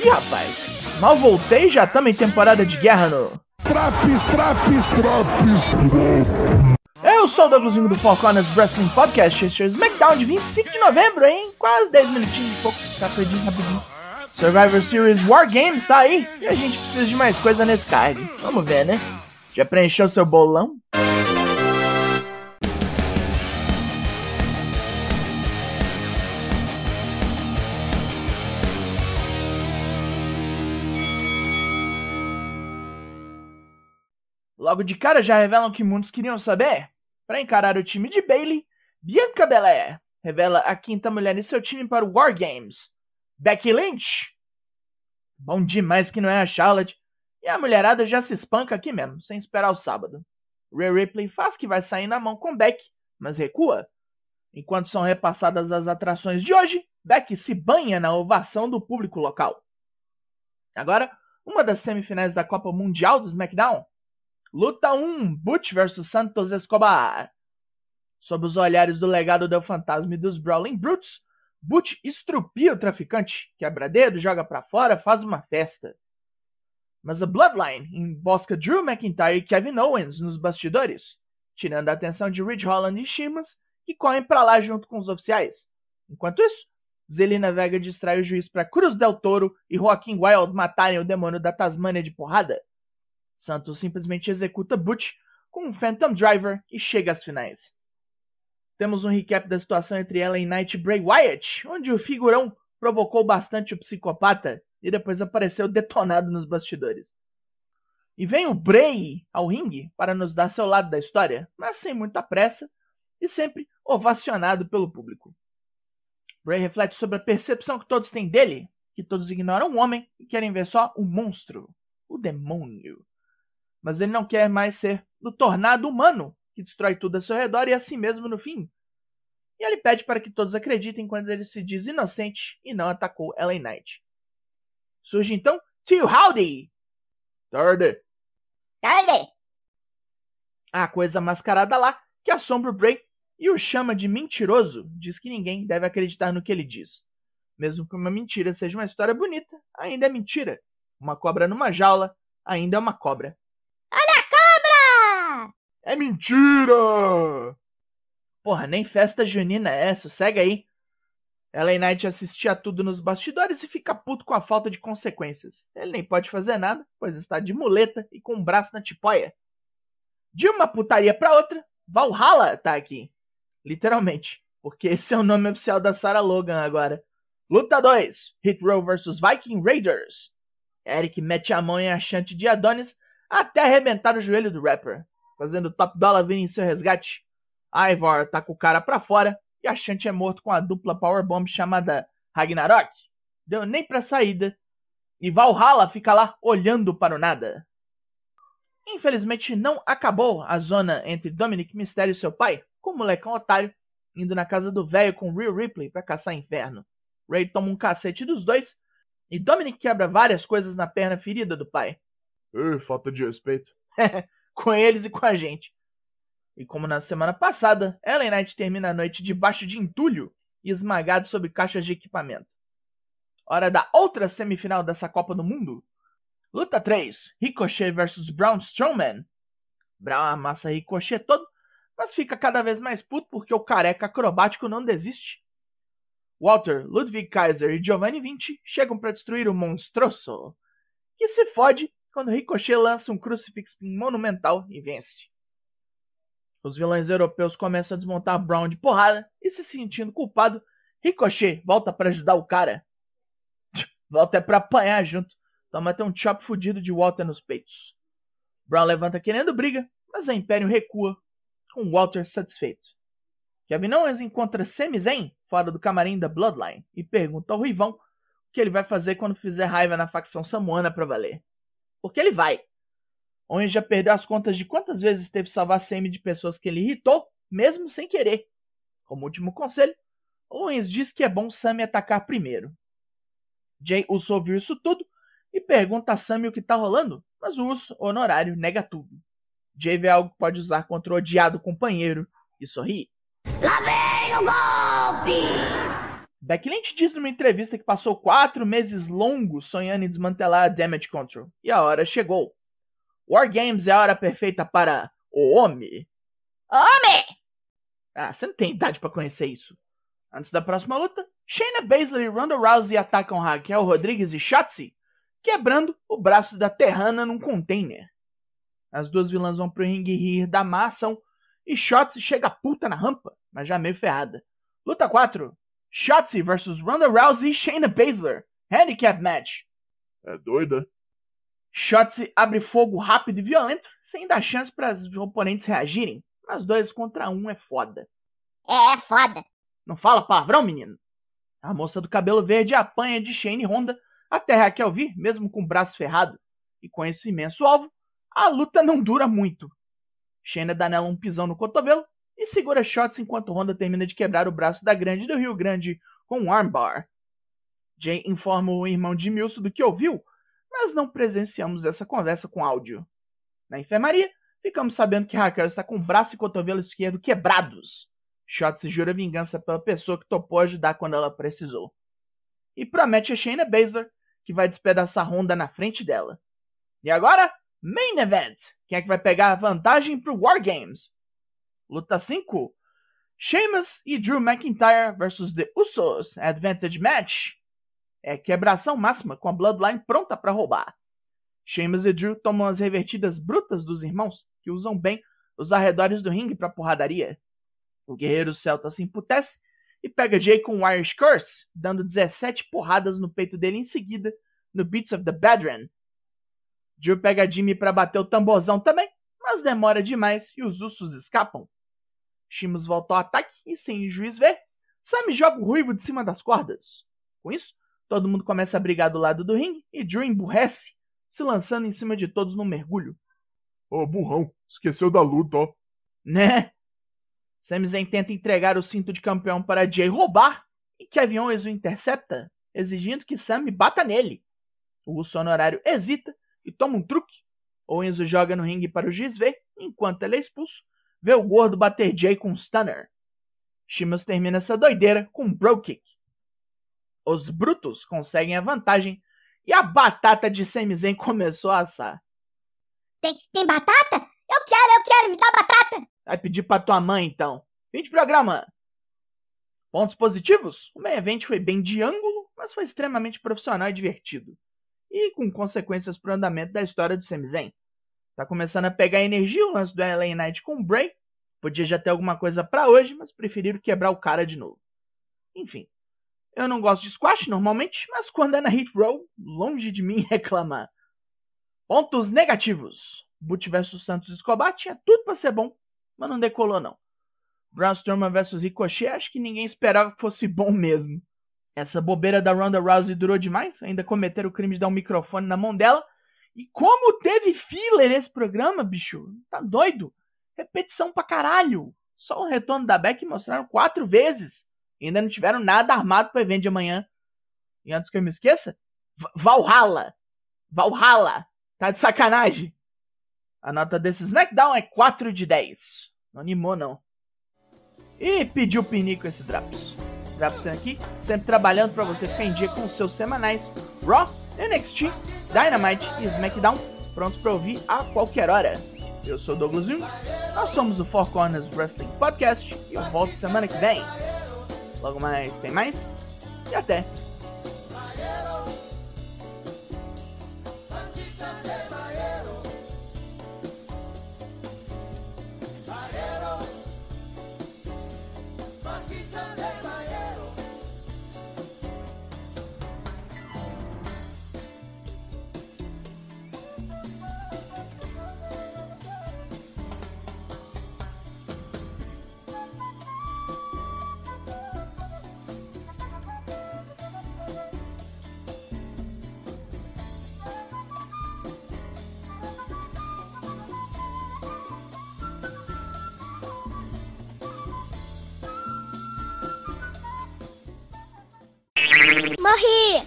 Ih, rapaz, mal voltei já estamos em temporada de guerra no. Traps, traps, traps, Eu sou o Douglasinho do Four Corners Wrestling Podcast, este é o SmackDown de 25 de novembro, hein? Quase 10 minutinhos de pouco, tá perdido rapidinho. Survivor Series War Games tá aí e a gente precisa de mais coisa nesse card. Vamos ver, né? Já preencheu seu bolão? Logo de cara já revelam que muitos queriam saber. Para encarar o time de Bailey, Bianca Belair revela a quinta mulher em seu time para o War Games. Becky Lynch. Bom demais que não é a Charlotte. E a mulherada já se espanca aqui mesmo, sem esperar o sábado. Rhea Ripley faz que vai sair na mão com Beck, mas recua. Enquanto são repassadas as atrações de hoje, Beck se banha na ovação do público local. Agora, uma das semifinais da Copa Mundial do SmackDown. Luta 1: Butch vs Santos Escobar. Sob os olhares do legado do fantasma e dos Brawling Brutes, Butch estrupia o traficante, quebra dedo, joga para fora, faz uma festa. Mas a Bloodline embosca Drew McIntyre e Kevin Owens nos bastidores, tirando a atenção de Ridge Holland e Shimas, que correm para lá junto com os oficiais. Enquanto isso, Zelina Vega distrai o juiz para Cruz del Toro e Joaquim Wild matarem o demônio da Tasmania de porrada. Santos simplesmente executa Butch com um Phantom Driver e chega às finais. Temos um recap da situação entre ela e Knight Bray Wyatt, onde o figurão provocou bastante o psicopata e depois apareceu detonado nos bastidores. E vem o Bray ao ringue para nos dar seu lado da história, mas sem muita pressa e sempre ovacionado pelo público. Bray reflete sobre a percepção que todos têm dele, que todos ignoram o homem e querem ver só o monstro, o demônio. Mas ele não quer mais ser o tornado humano que destrói tudo ao seu redor e assim mesmo no fim. E ele pede para que todos acreditem quando ele se diz inocente e não atacou LA Knight. Surge então Tio Howdy! Tarde! Tarde! A coisa mascarada lá que assombra o Bray e o chama de mentiroso, diz que ninguém deve acreditar no que ele diz. Mesmo que uma mentira seja uma história bonita, ainda é mentira. Uma cobra numa jaula ainda é uma cobra. É mentira! Porra, nem festa junina é segue aí. LA Knight assistia tudo nos bastidores e fica puto com a falta de consequências. Ele nem pode fazer nada, pois está de muleta e com o um braço na tipóia. De uma putaria pra outra, Valhalla tá aqui. Literalmente, porque esse é o nome oficial da Sarah Logan agora. Luta 2: Hit Row vs Viking Raiders. Eric mete a mão em achante de Adonis até arrebentar o joelho do rapper, fazendo Top Dollar vir em seu resgate. Ivor tá com o cara pra fora e a Shanti é morto com a dupla powerbomb chamada Ragnarok. Deu nem pra saída. E Valhalla fica lá olhando para o nada. Infelizmente não acabou a zona entre Dominic Mysterio e seu pai, com o molecão otário, indo na casa do velho com Real Ripley para caçar inferno. Ray toma um cacete dos dois e Dominic quebra várias coisas na perna ferida do pai. Ei, falta de respeito. com eles e com a gente. E como na semana passada, Ellen Knight termina a noite debaixo de entulho e esmagado sobre caixas de equipamento. Hora da outra semifinal dessa Copa do Mundo. Luta 3: Ricochet vs Braun Strowman. Braun amassa Ricochet todo, mas fica cada vez mais puto porque o careca acrobático não desiste. Walter, Ludwig Kaiser e Giovanni Vinci chegam para destruir o monstruoso, que se fode quando Ricochet lança um crucifixo monumental e vence. Os vilões europeus começam a desmontar Brown de porrada e se sentindo culpado, Ricochet volta para ajudar o cara. Volta é pra apanhar junto. Toma até um chop fudido de Walter nos peitos. Brown levanta querendo briga, mas a Império recua, com Walter satisfeito. Kevin Owens encontra Sami Zayn fora do camarim da Bloodline e pergunta ao Ruivão o que ele vai fazer quando fizer raiva na facção samuana pra valer. Porque ele vai. Owens já perdeu as contas de quantas vezes teve que salvar Sami de pessoas que ele irritou, mesmo sem querer. Como último conselho, Owens diz que é bom Sami atacar primeiro. Jay Uso ouviu isso tudo e pergunta a Sami o que tá rolando, mas o Uso, honorário, nega tudo. Jay vê algo que pode usar contra o odiado companheiro e sorri. Lá vem o golpe! Becky Lynch diz numa entrevista que passou quatro meses longos sonhando em desmantelar a Damage Control. E a hora chegou. War Games é a hora perfeita para o homem. Homem! Ah, você não tem idade para conhecer isso. Antes da próxima luta, Shayna Baszler e Ronda Rousey atacam Raquel Rodrigues e Shotzi, quebrando o braço da Terrana num container. As duas vilãs vão pro ringue rir da má ação e Shotzi chega puta na rampa, mas já meio ferrada. Luta 4. Shotzi vs Ronda Rousey e Shayna Baszler. Handicap match. É doida? Shotzi abre fogo rápido e violento, sem dar chance para os oponentes reagirem. Mas dois contra um é foda. É, é foda. Não fala palavrão, menino? A moça do cabelo verde apanha de Shane Honda até Raquel vir, mesmo com o braço ferrado. E com esse imenso alvo, a luta não dura muito. Shayna dá nela um pisão no cotovelo e segura shots enquanto Honda termina de quebrar o braço da Grande do Rio Grande com um armbar. Jay informa o irmão de Milson do que ouviu, mas não presenciamos essa conversa com áudio. Na enfermaria, ficamos sabendo que Raquel está com o braço e cotovelo esquerdo quebrados. Shotzi jura vingança pela pessoa que topou ajudar quando ela precisou. E promete a Shayna Baszler que vai despedaçar Honda na frente dela. E agora, Main Event. Quem é que vai pegar a vantagem pro War Games? Luta 5. Sheamus e Drew McIntyre versus The Usos Advantage Match. É quebração máxima com a Bloodline pronta para roubar. Sheamus e Drew tomam as revertidas brutas dos irmãos, que usam bem os arredores do ringue para porradaria. O guerreiro celta se emputece e pega Jay com um Irish Curse, dando 17 porradas no peito dele em seguida, no Beats of the Badran. Drew pega Jimmy para bater o tamborzão também, mas demora demais e os Usos escapam. Sheamus volta ao ataque e, sem o juiz ver, Sammy joga o ruivo de cima das cordas. Com isso, todo mundo começa a brigar do lado do ringue e Drew emburrece, se lançando em cima de todos num mergulho. Ô, burrão, esqueceu da luta, ó. Né? Sami Zayn tenta entregar o cinto de campeão para Jay roubar e Kevin Owens o intercepta, exigindo que Sami bata nele. O russo honorário hesita e toma um truque. Owens o joga no ringue para o juiz ver, enquanto ele é expulso, vê o gordo bater Jay com um stunner. Sheamus termina essa doideira com um bro kick. Os brutos conseguem a vantagem e a batata de Sami Zayn começou a assar. Tem, tem batata? Eu quero, eu quero, me dá batata. Vai pedir pra tua mãe, então. Fim de programa. Pontos positivos? O main event foi bem de ângulo, mas foi extremamente profissional e divertido. E com consequências pro andamento da história do Sami Zayn. Tá começando a pegar energia o lance do LA Knight com o Bray. Podia já ter alguma coisa para hoje, mas preferiram quebrar o cara de novo. Enfim. Eu não gosto de squash normalmente, mas quando é na hit roll, longe de mim reclamar. Pontos negativos. Butch vs Santos Escobar tinha tudo para ser bom, mas não decolou não. Braun Strowman vs Ricochet, acho que ninguém esperava que fosse bom mesmo. Essa bobeira da Ronda Rousey durou demais, ainda cometeram o crime de dar um microfone na mão dela. E como teve filler esse programa, bicho? Tá doido? Repetição pra caralho. Só o retorno da Beck mostraram quatro vezes. E ainda não tiveram nada armado pro evento de amanhã. E antes que eu me esqueça, Valhalla. Valhalla. Tá de sacanagem. A nota desse SmackDown é 4 de 10. Não animou, não. E pediu pinico esse Drops. Drops aqui, sempre trabalhando para você ficar em dia com os seus semanais Raw, NXT, Dynamite e SmackDown, prontos para ouvir a qualquer hora. Eu sou Douglas Jung, nós somos o Four Corners Wrestling Podcast e eu volto semana que vem. Logo mais tem mais e até! コー。